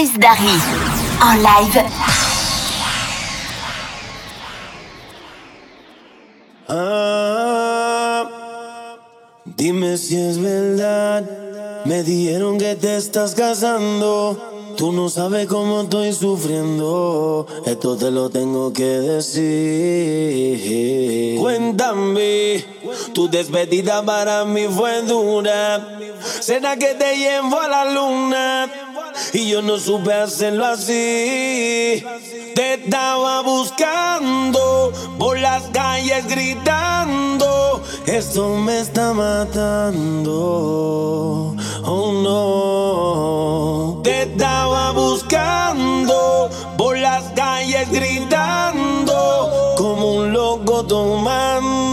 En live. Ah, dime si es verdad. Me dijeron que te estás casando. Tú no sabes cómo estoy sufriendo. Esto te lo tengo que decir. Cuéntame, tu despedida para mí fue dura. Será que te llevo a la luna y yo no supe hacerlo así. Te estaba buscando por las calles gritando. Esto me está matando. Oh no. Te estaba buscando por las calles gritando como un loco tomando.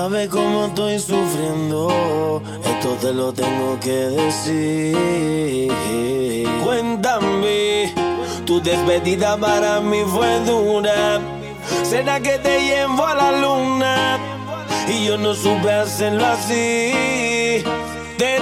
sabes cómo estoy sufriendo, esto te lo tengo que decir. Cuéntame, tu despedida para mí fue dura. ¿Será que te llevo a la luna? Y yo no supe hacerlo así. Te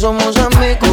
somos amigos.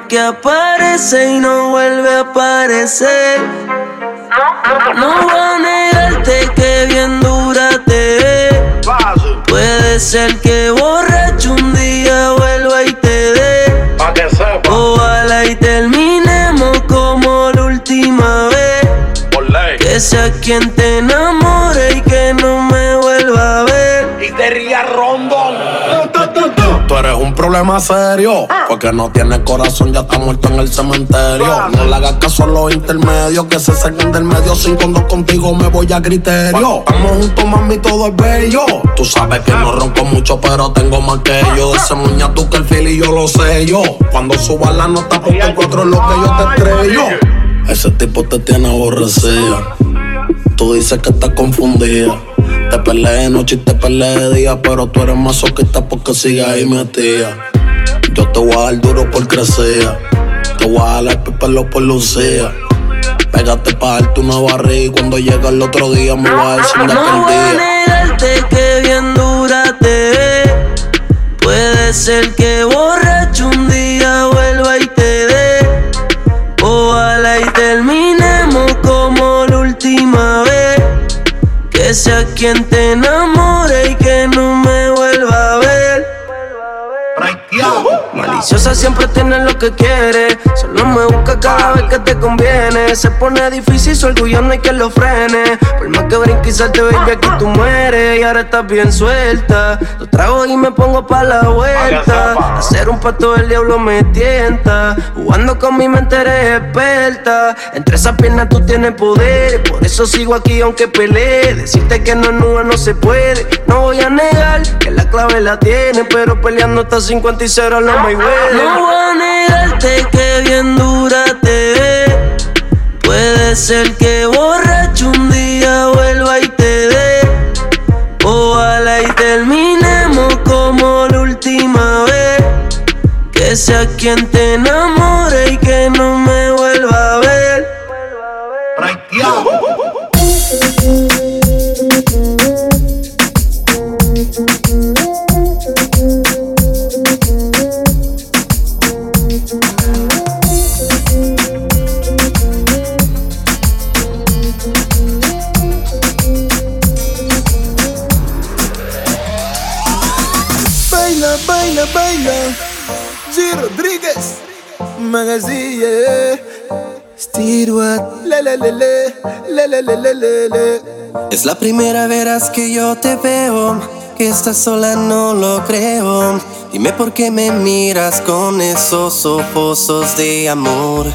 que aparece y no vuelve a aparecer. No voy a negarte que bien dura te. Puede ser que borracho un día vuelva y te dé. Ojalá y terminemos como la última vez. Que sea quien te enamore problema serio. Porque no tiene corazón, ya está muerto en el cementerio. No le hagas caso a los intermedios que se sacan del medio. Sin cuando contigo me voy a criterio. Estamos juntos, mami, todo es bello. Tú sabes que no rompo mucho, pero tengo más que yo. De ese muña tú que el fili yo lo sé yo. Cuando suba la nota, porque encuentro lo que yo te estrello. Ese tipo te tiene aborrecida. Tú dices que estás confundida te peleé de noche y te peleé de día, pero tú eres más soqueta porque sigues ahí metida. Yo te voy a dar duro por crecer, te voy a dar pepelo por lucía. Pégate pa' darte una barriga y cuando llega el otro día me vas a decir de no voy a negarte que bien dura te ve. Puede ser que borres quien te enamore y que no me Siempre tiene lo que quiere. Solo me busca cada vez que te conviene. Se pone difícil, su orgullo no hay que lo frene. Por más que brinque y salte, baby, aquí tú mueres. Y ahora estás bien suelta. Lo trago y me pongo pa' la vuelta. Hacer un pato del diablo me tienta. Jugando con mi mente eres experta. Entre esas piernas tú tienes poder. Por eso sigo aquí aunque pelee. Decirte que no es nula no se puede. No voy a negar que la clave la tiene. Pero peleando hasta 50 y 0 no me no voy a negarte que bien dura te ve. Puede ser que borracho un día vuelva y te dé. Ojalá y terminemos como la última vez. Que sea quien te enamore Es la primera vez que yo te veo, que estás sola no lo creo. Dime por qué me miras con esos ojos de amor.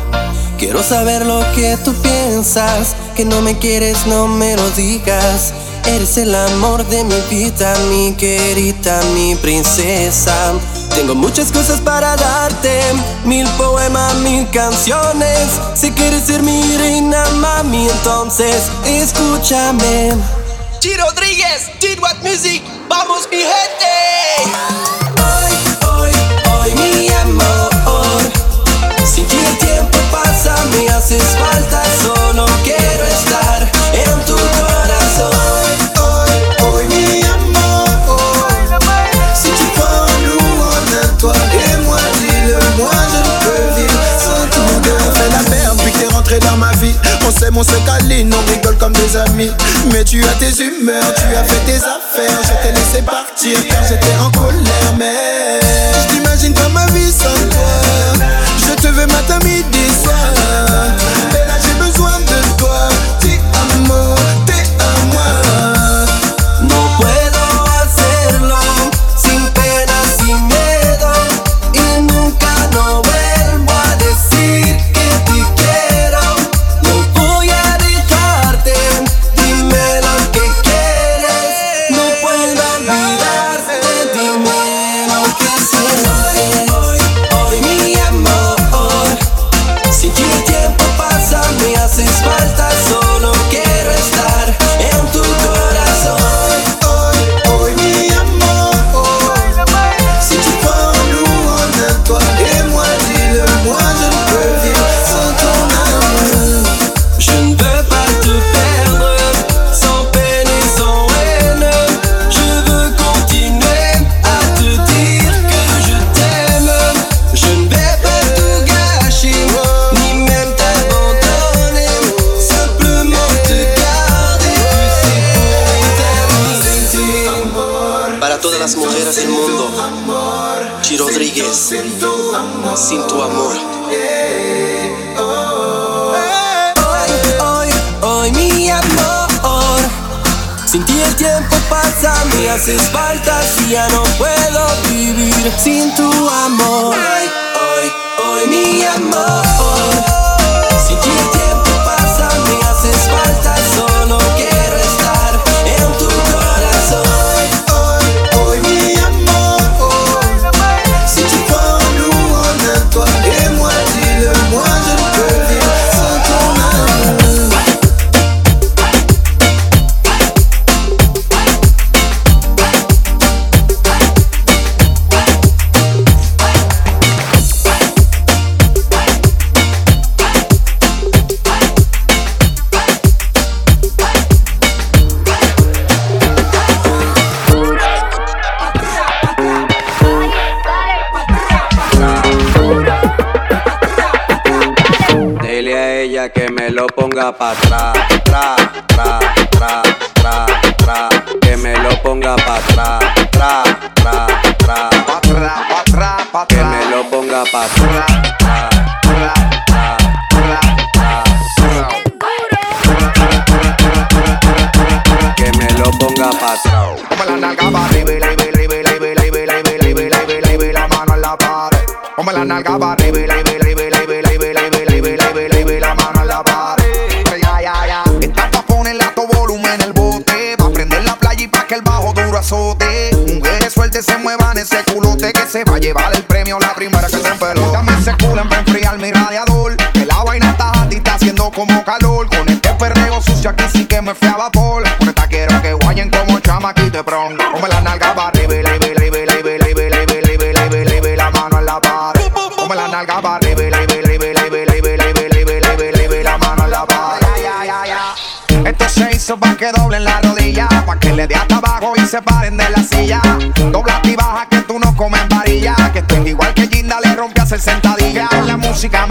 Quiero saber lo que tú piensas, que no me quieres, no me lo digas. Eres el amor de mi vida, mi querida, mi princesa. Tengo muchas cosas para darte, mil poemas, mil canciones. Si quieres ser mi reina, mami, entonces escúchame. G. Rodríguez. G. What Music. Vamos, mi gente. Hoy, hoy, hoy, mi amor. Sin ti el tiempo pasa, me haces falta. On s'aime, on se câline, on rigole comme des amis. Mais tu as tes humeurs, tu as fait tes affaires. Je t'ai laissé partir car j'étais en colère. Mais je t'imagine pas ma vie sans toi. Je te veux matin, midi, nalga barre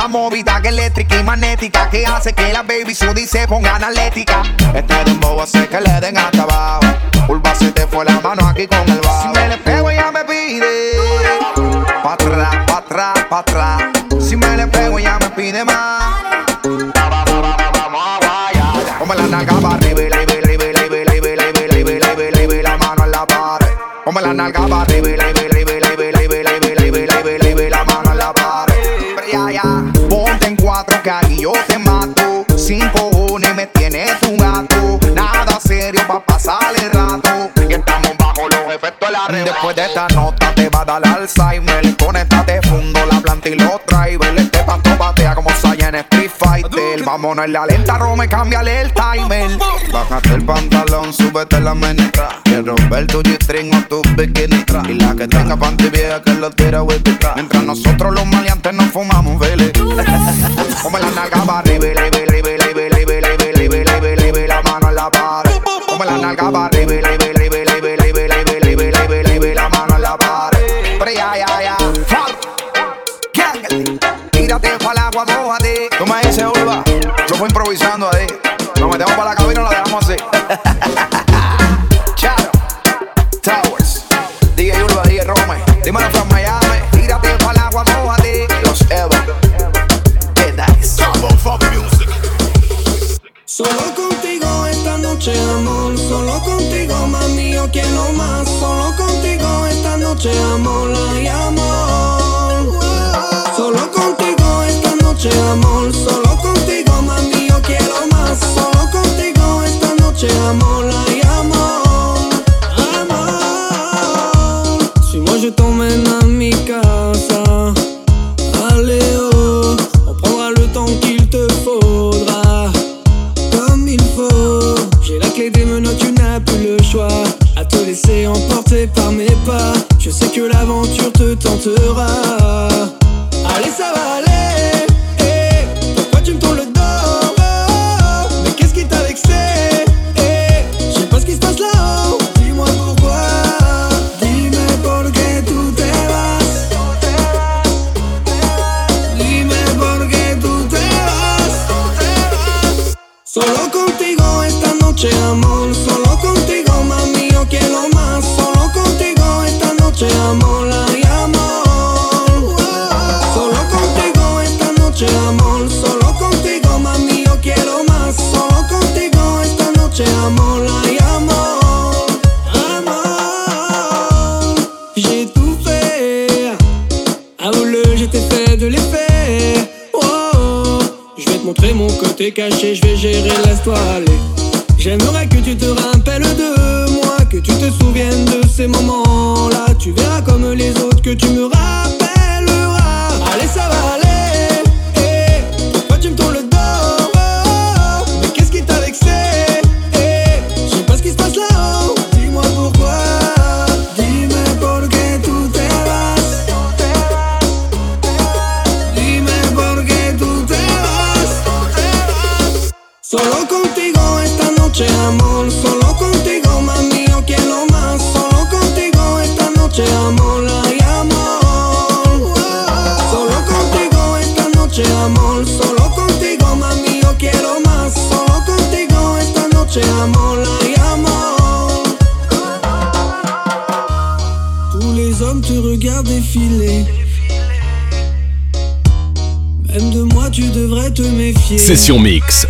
La movida que eléctrica y magnética que hace que la baby Sudi se ponga analética. Este dembow hace que le den hasta abajo. Urba se te fue la mano aquí con el bajo. Si me le pego ella me pide. Pa' atrás, pa' atrás, pa' atrás. Si me le pego ella me pide más. Come la nalga para arriba y la arriba, arriba, arriba, arriba, arriba, arriba, la mano en la pared. Come la nalga para arriba y la ponerle alenta, Rome, cámbiale el timer. Bájate el pantalón, súbete la menestra. Quiero romper tu G-string o tu bikini. Y la que tenga panty vieja que lo tira huevita. Mientras nosotros los maleantes nos fumamos, vele. Come la nalga para arriba, vele, vele, vele, vele, vele, la mano en la pared. Come la nalga para arriba, vele, vele, vele, vele, vele, vele, la mano en la pared. Pero ya, ya.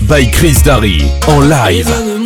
by Chris Darry en live.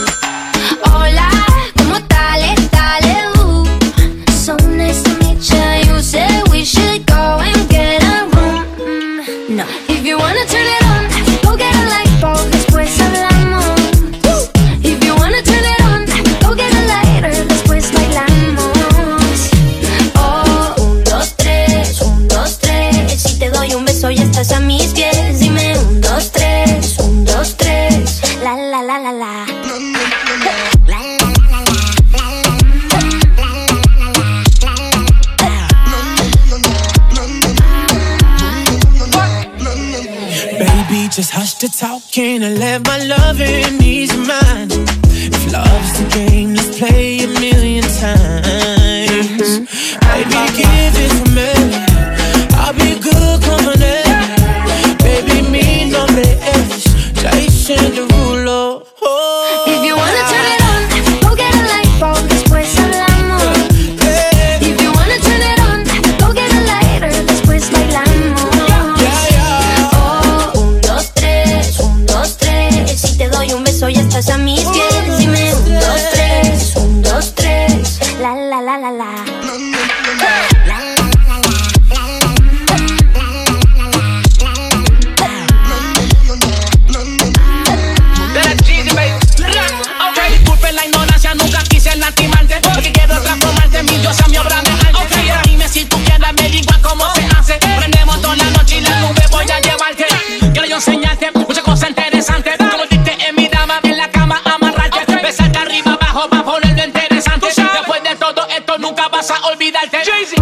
Can't I let my love in? olvidarte. Jay-Z.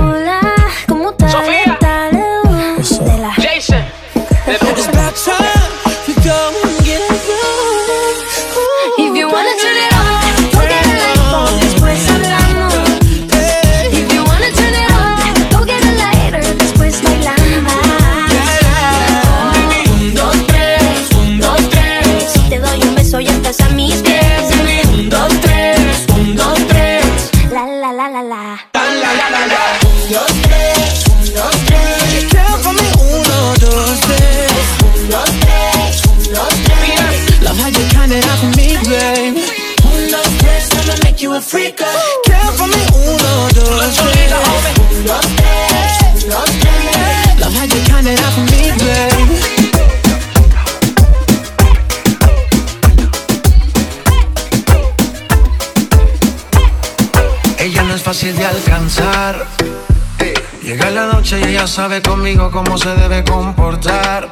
sabe conmigo cómo se debe comportar.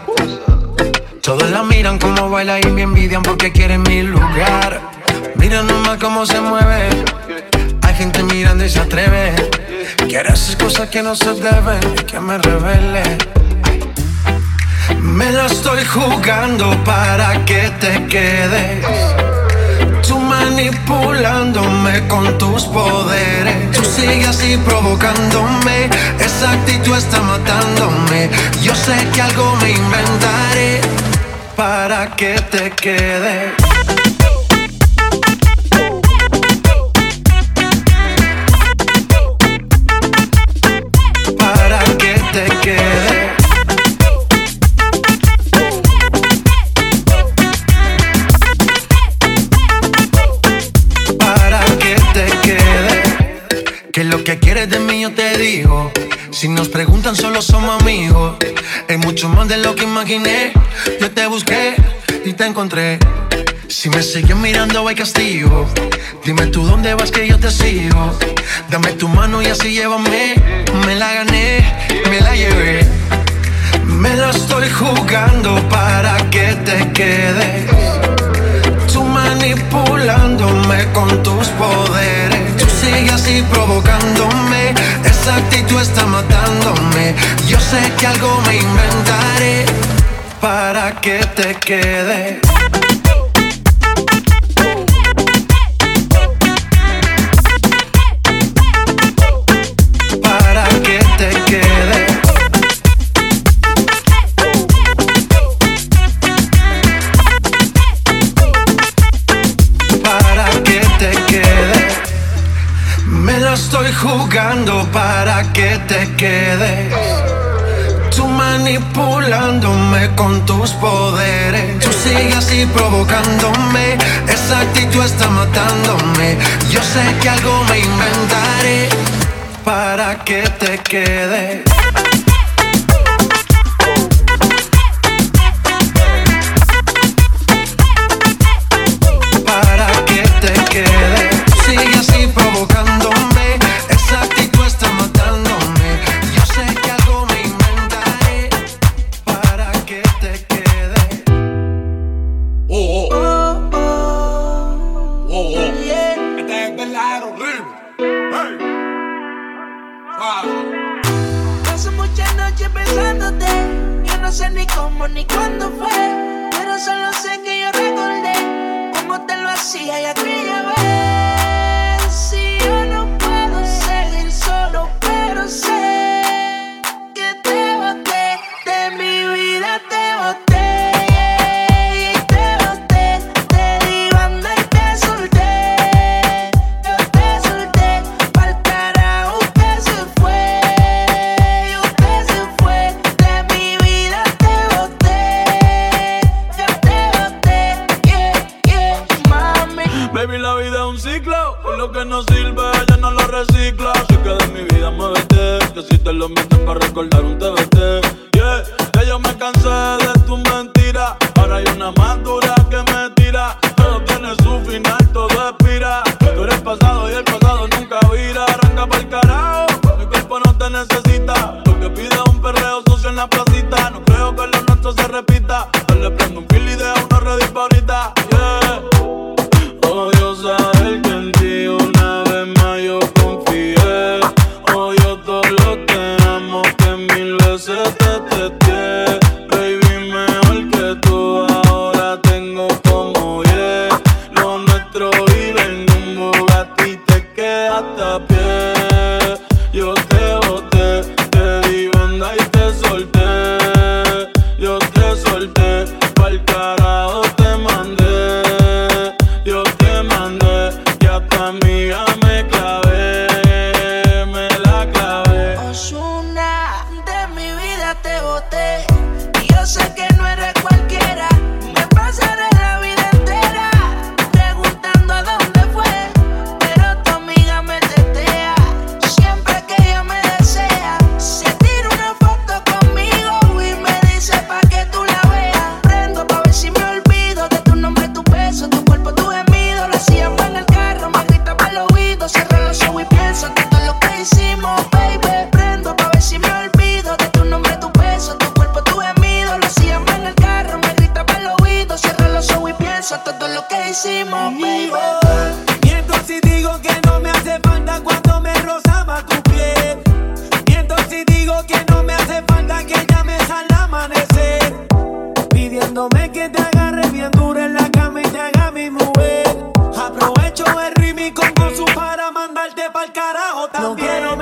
Todos la miran como baila y me envidian porque quieren mi lugar. Mira nomás cómo se mueve. Hay gente mirando y se atreve. Quiere hacer cosas que no se deben y que me revele. Me la estoy jugando para que te quedes manipulándome con tus poderes. Tú sigues así provocándome, esa actitud está matándome. Yo sé que algo me inventaré para que te quedes. Si nos preguntan, solo somos amigos. Es mucho más de lo que imaginé. Yo te busqué y te encontré. Si me sigues mirando, hay castigo. Dime tú dónde vas que yo te sigo. Dame tu mano y así llévame. Me la gané, me la llevé. Me la estoy jugando para que te quedes. Tú manipulándome con tus poderes. Tú sigues así provocándome esa actitud está matándome. Yo sé que algo me inventaré para que te quedes. estoy jugando para que te quedes. Tú manipulándome con tus poderes. Tú sigues así provocándome. Esa actitud está matándome. Yo sé que algo me inventaré para que te quedes. agarre bien en la cama y te haga mi mujer. Aprovecho el ritmo y con su para mandarte pa'l carajo también. No quiero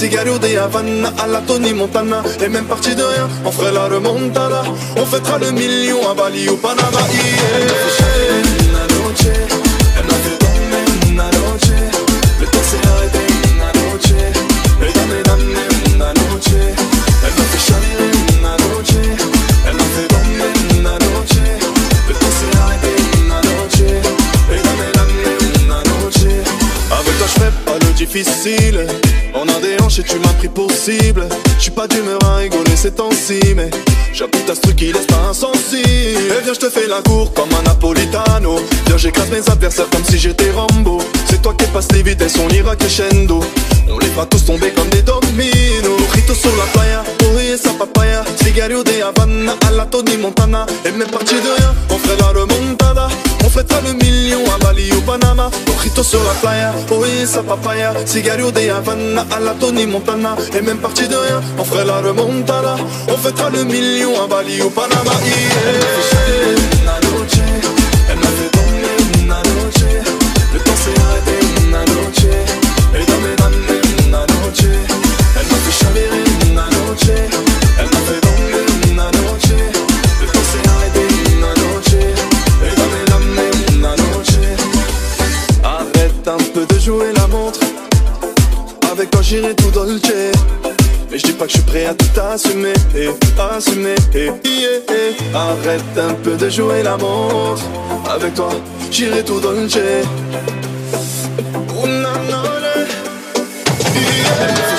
Cigario de Havana à la Tony Montana Et même parti de rien, on ferait la remontada On fêtera le million à Bali au Panama. M'as pris pour cible Je suis pas d'humeur à rigoler ces temps-ci Mais j'appuie ta truc qui laisse pas insensible. Et viens je te fais la cour comme un napolitano. Viens j'écrase mes adversaires comme si j'étais Rambo. C'est toi qui passes les vitesses, on ira crescendo. On les fera tous tomber comme des dominos. Rito sur la playa, et sa papaya. Cigario de Havana à la Tony Montana. Et même parti de rien, on ferait la remontada. On fêtera le million à Bali au Panama Mojito sur la playa, et sa papaya Cigario de Havana à la Tony Montana Et même parti de rien, on ferait la remontada On fêtera le million à Bali au Panama yeah. Elle m'a fait una noche Le temps j'irai tout dolce mais je dis pas que je suis prêt à tout assumer, et assumer, et yeah, yeah. Arrête un peu de jouer la montre. Avec toi, j'irai tout dolce Una noche, yeah.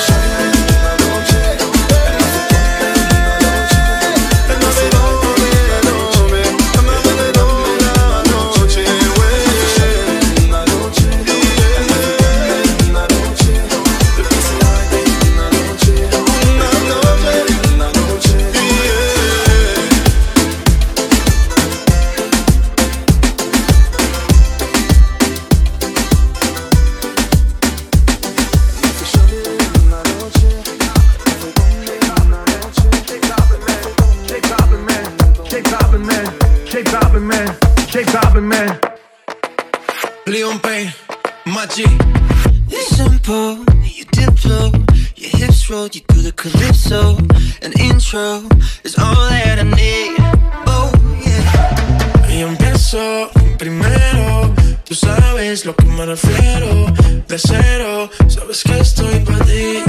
Leon Payne, Machi. You're simple, you dip low, your hips roll, you do the calypso. An intro is all that I need. Oh yeah. Y empiezo primero. Tú sabes lo que me refiero. De cero, sabes que estoy para ti.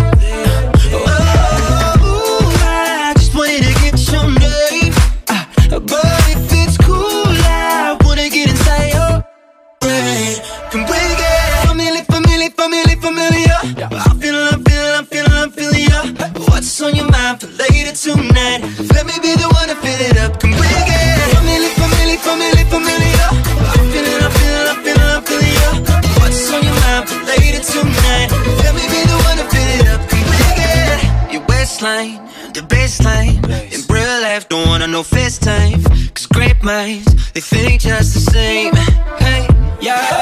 Baseline? In real life, don't wanna know FaceTime. Cause great minds, they think just the same. Hey, yeah.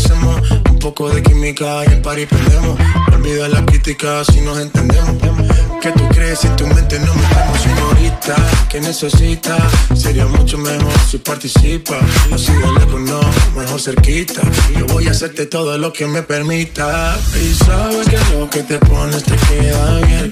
poco de química y el party perdemos. Olvida las críticas si nos entendemos. Que tú crees si tu mente no metemos, señorita? que necesita? Sería mucho mejor si participa. Así de lejos no, mejor cerquita. Yo voy a hacerte todo lo que me permita. Y sabes que lo que te pones te queda bien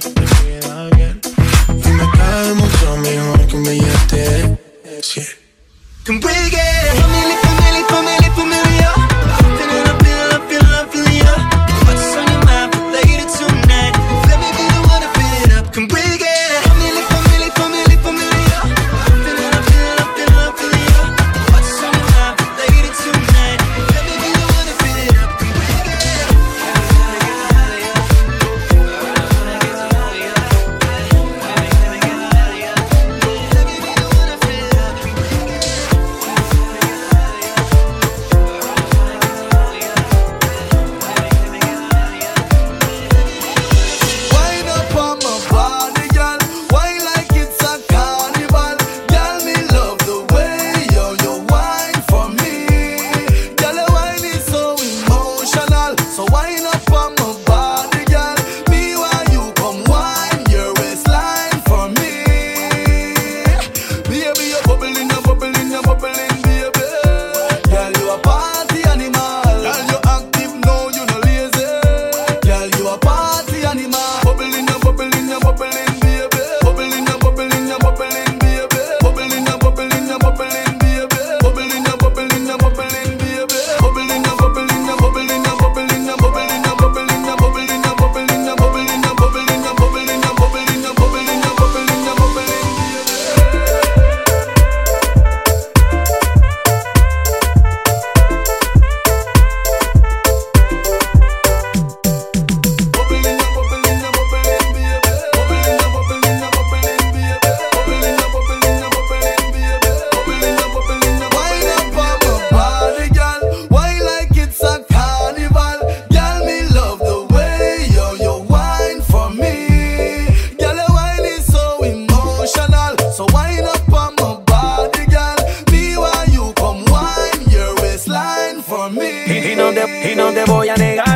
y no te voy a negar.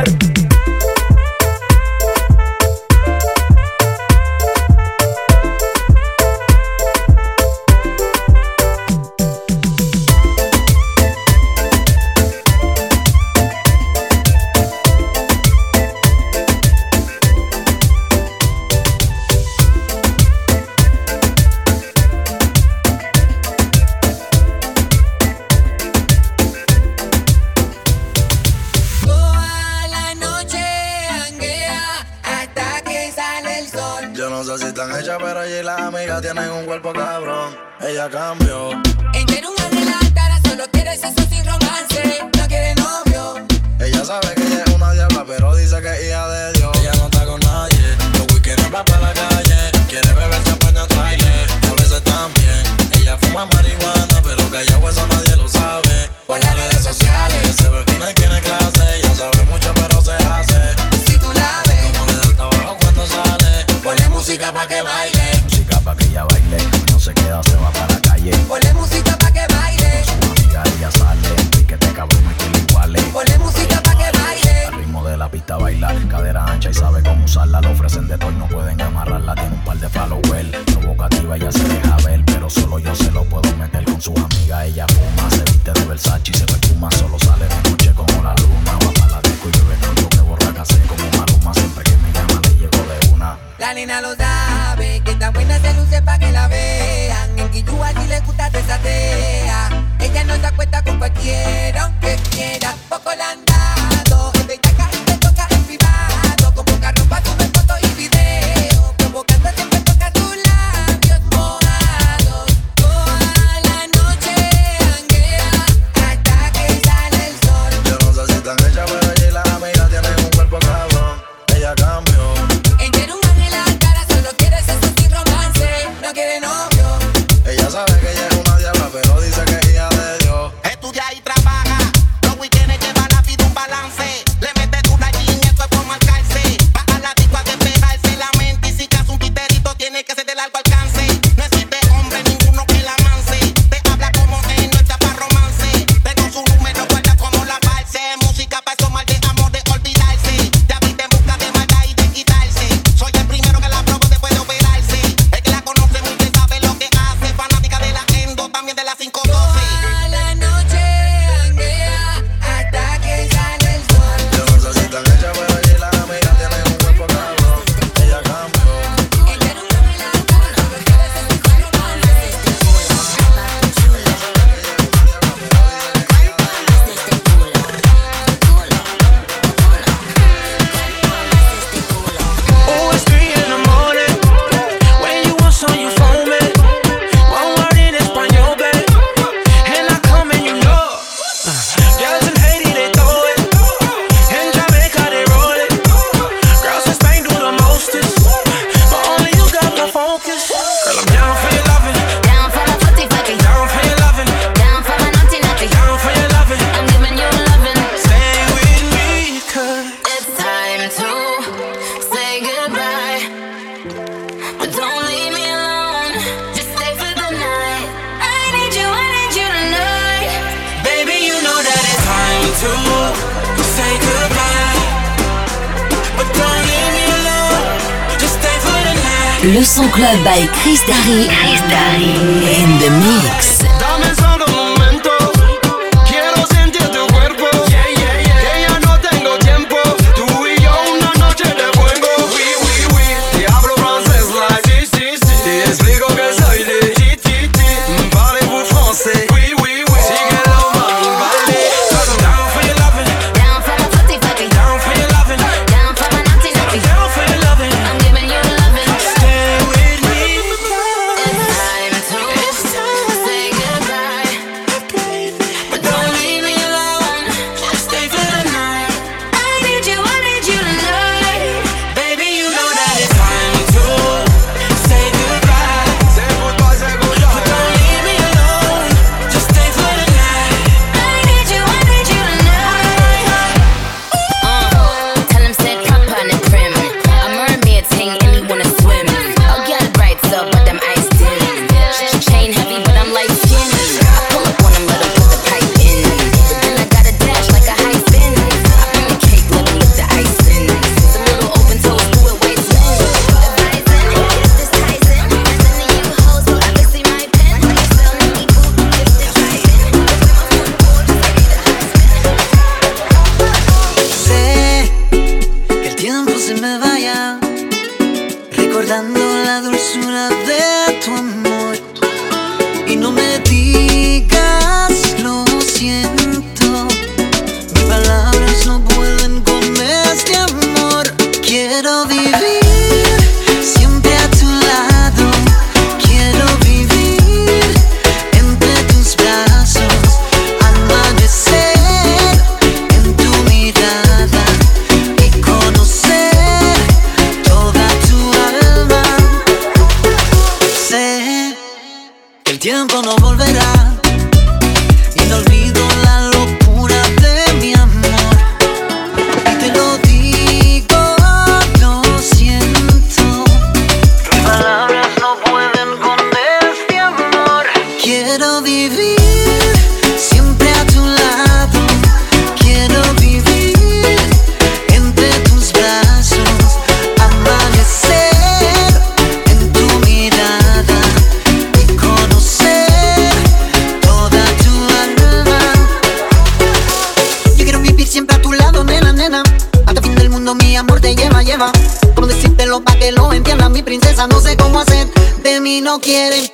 no quieren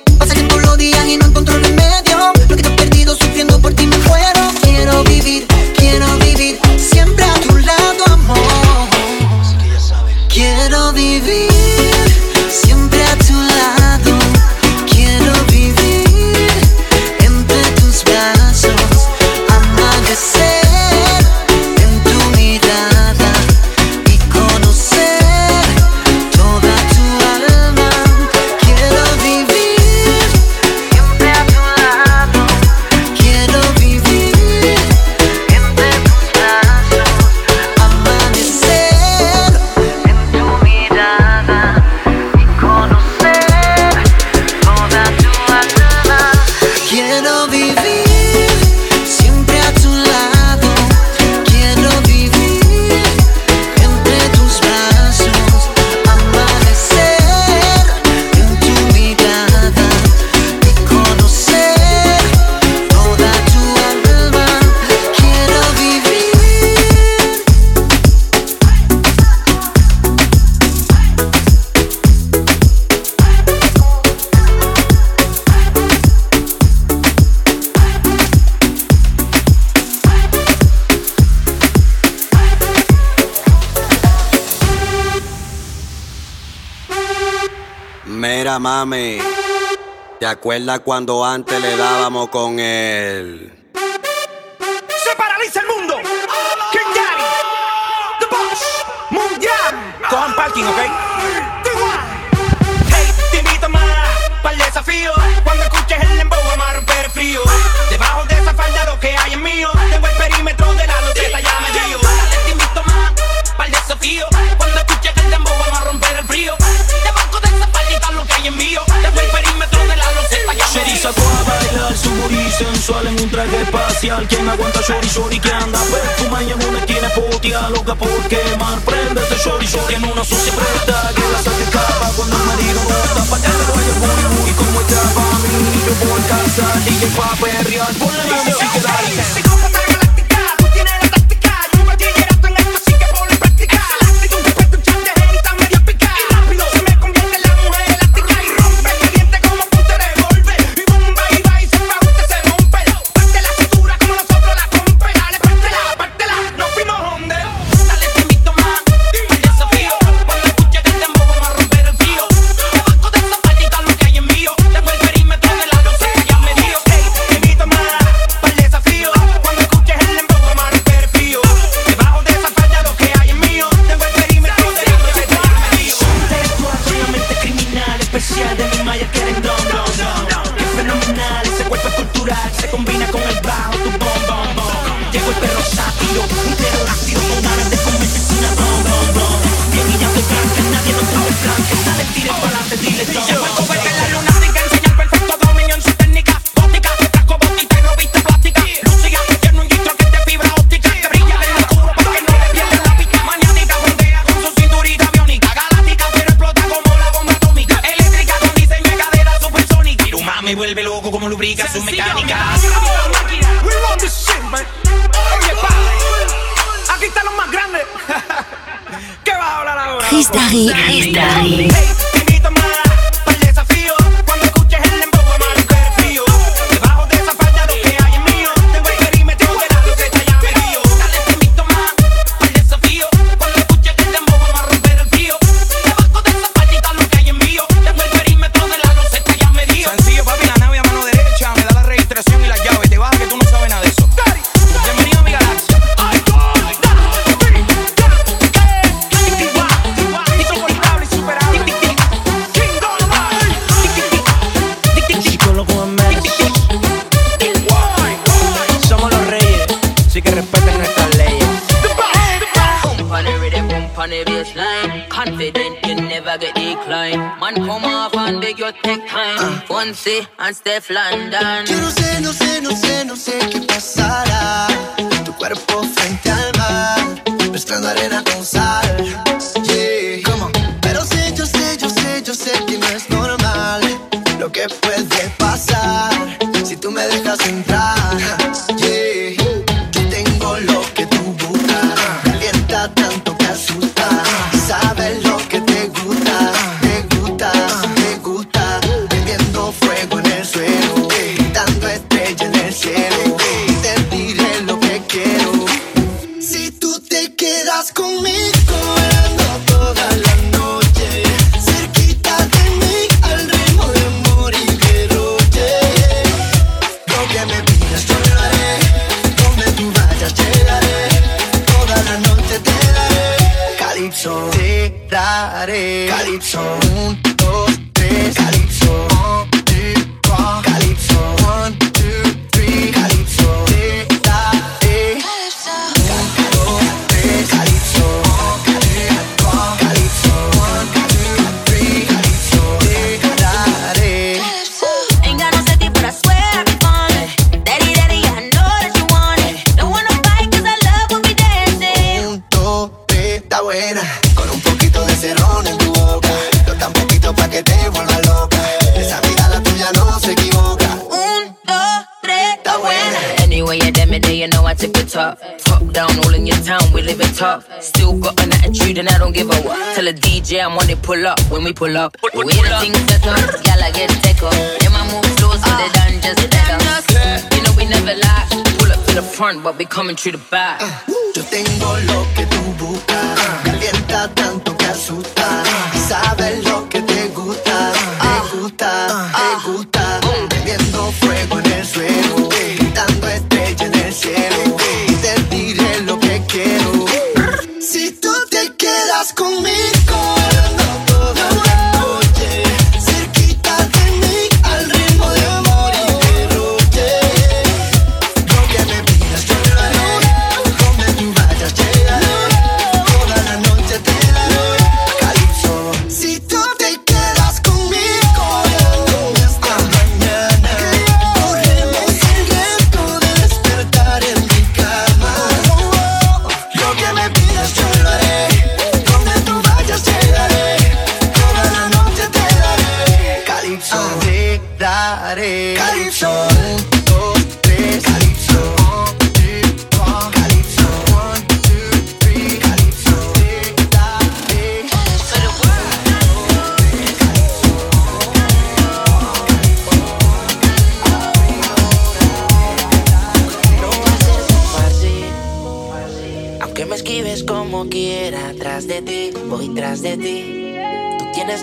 acuerdas cuando antes le dábamos con él? ¡Se paraliza el mundo! King Daddy, The Boss, Mundial. Cojan parking, ¿ok? espacial. Quien aguanta shori shori que anda Perfumada en una esquina potia Loca por quemar. Prende ese shori shori en una sucia preta Que la saque escapa cuando el marido no tapa Que le vaya booty booty como estaba a mí Yo voy a casa. DJ pa' perrear. Ponle la música dale. Beyoncé and Steph London. you know I tip the top. Top down, all in your town, we live it tough. Still got an attitude and I don't give a what. Tell a DJ I'm on it, pull up when we pull up. The way the things that up, y'all I get take up. Then my moves slow, so they done just better. up. You know we never lie. Pull up to the front, but we coming through the back. Uh, yo tengo lo que tú buscas. Calienta tanto que asusta.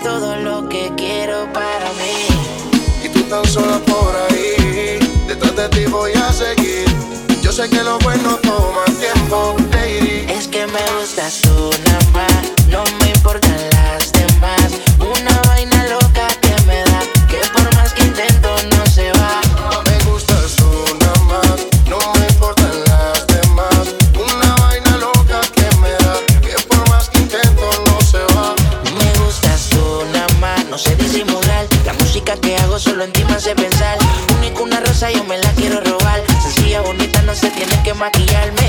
todo lo que quiero para mí. Y tú tan sola por ahí, detrás de ti voy a seguir. Yo sé que lo bueno toma tiempo, lady. Es que me gustas tú nada no me importan las sé disimular. La música que hago solo en ti me hace pensar. Único una rosa, yo me la quiero robar. Sencilla, bonita, no se tiene que maquillarme.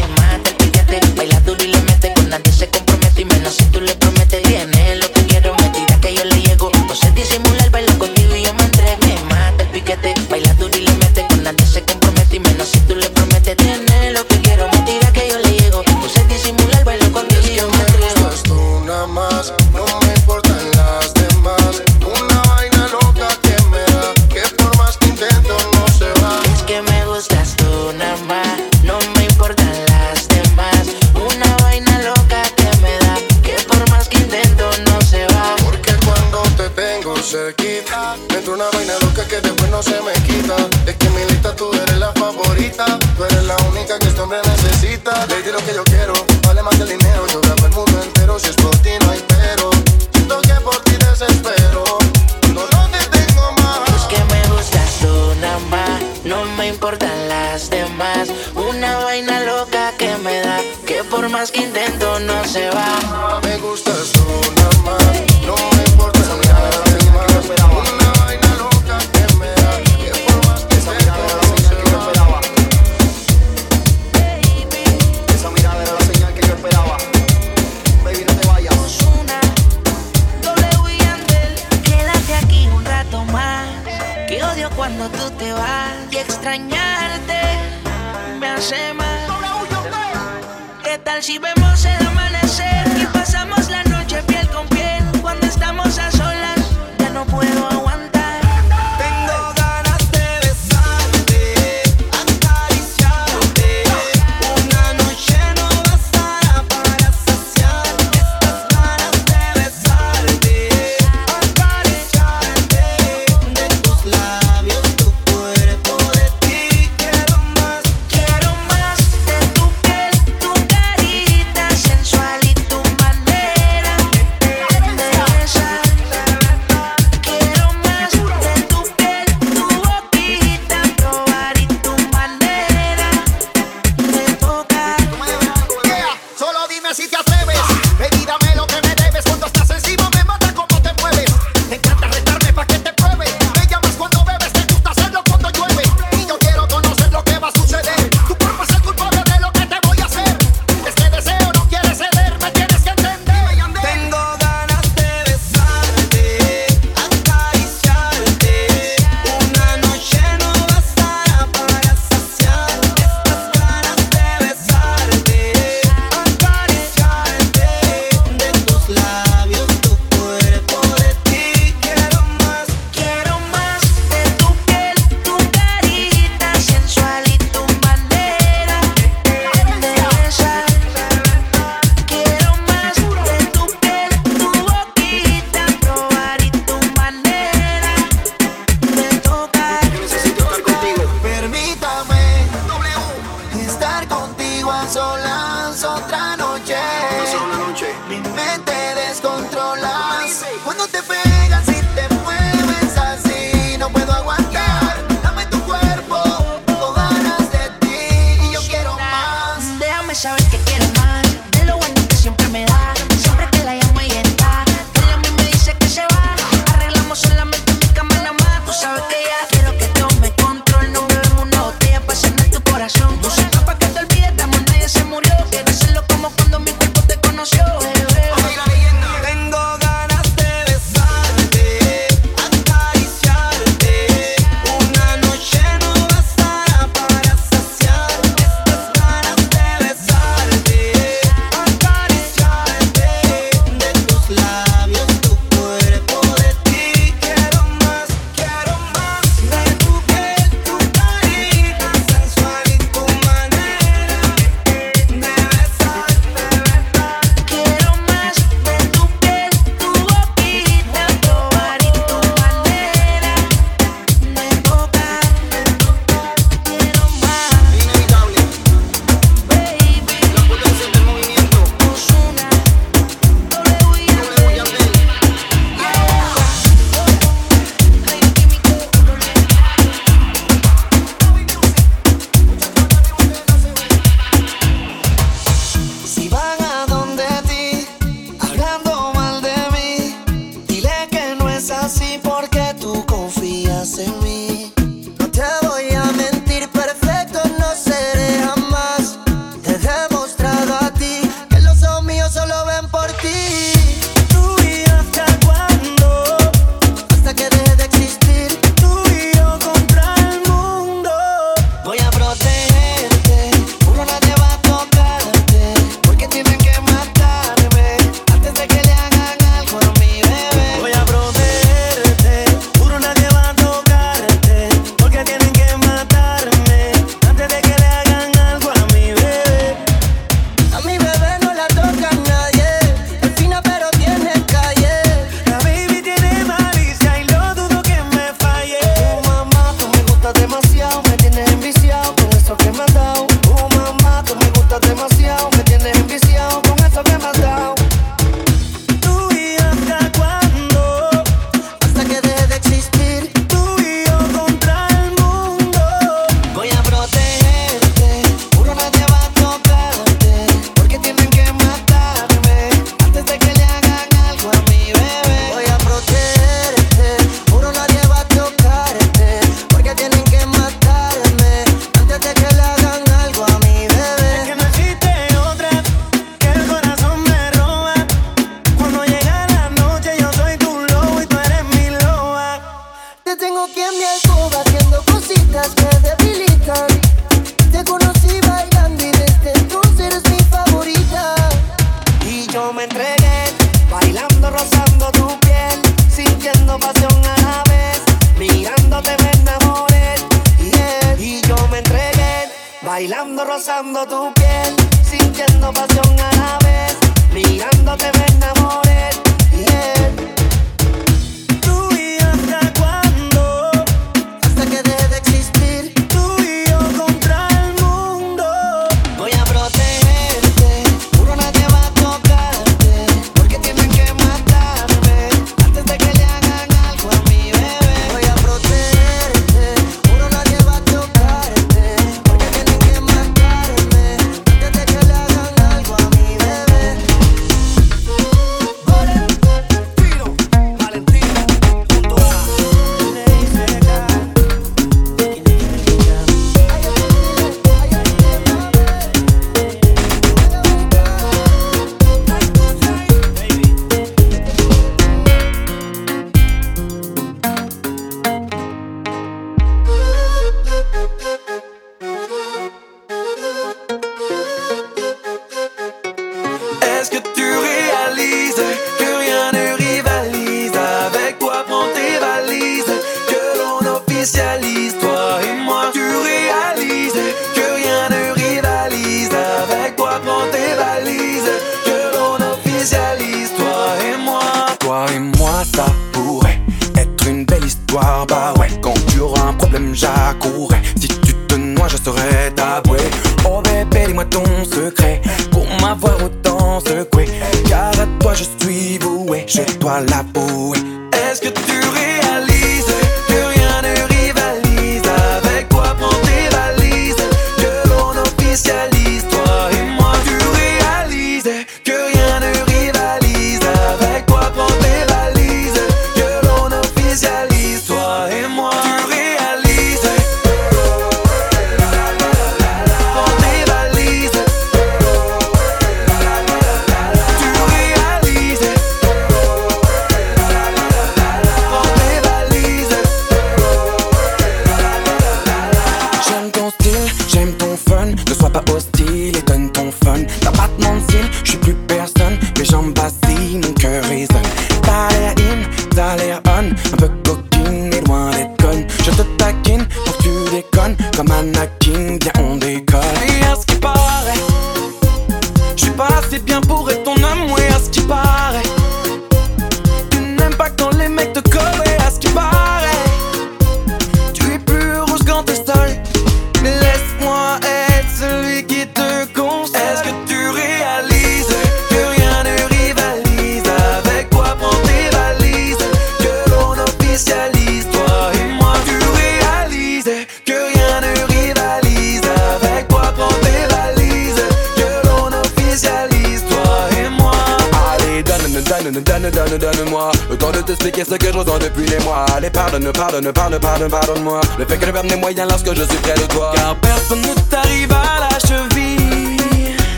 pardonne, pardonne-moi. Le fait que je perde mes moyens lorsque je suis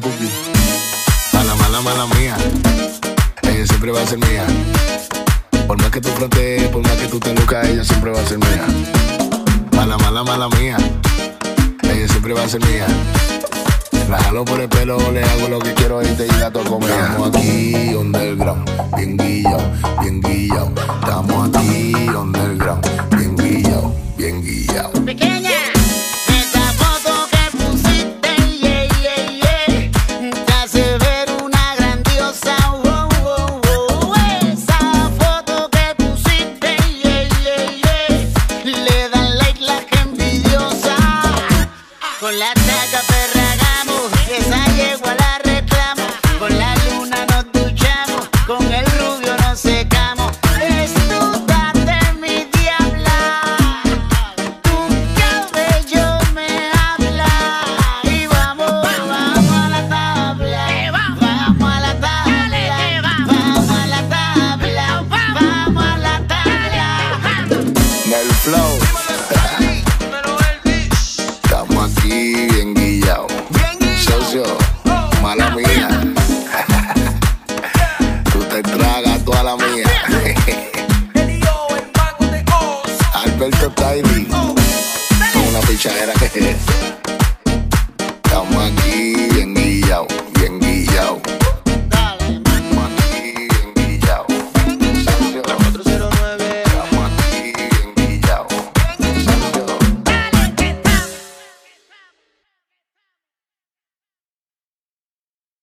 la. Mala, mala, mala mía. Ella siempre va a ser mía. Por más que tú frontees, por más que tú te lucas, ella siempre va a ser mía. Mala, mala, mala mía. Ella siempre va a ser mía. La jalo por el pelo, le hago lo que quiero y te la toco mía. Estamos aquí underground, bien guillao, bien guillao. Estamos aquí underground.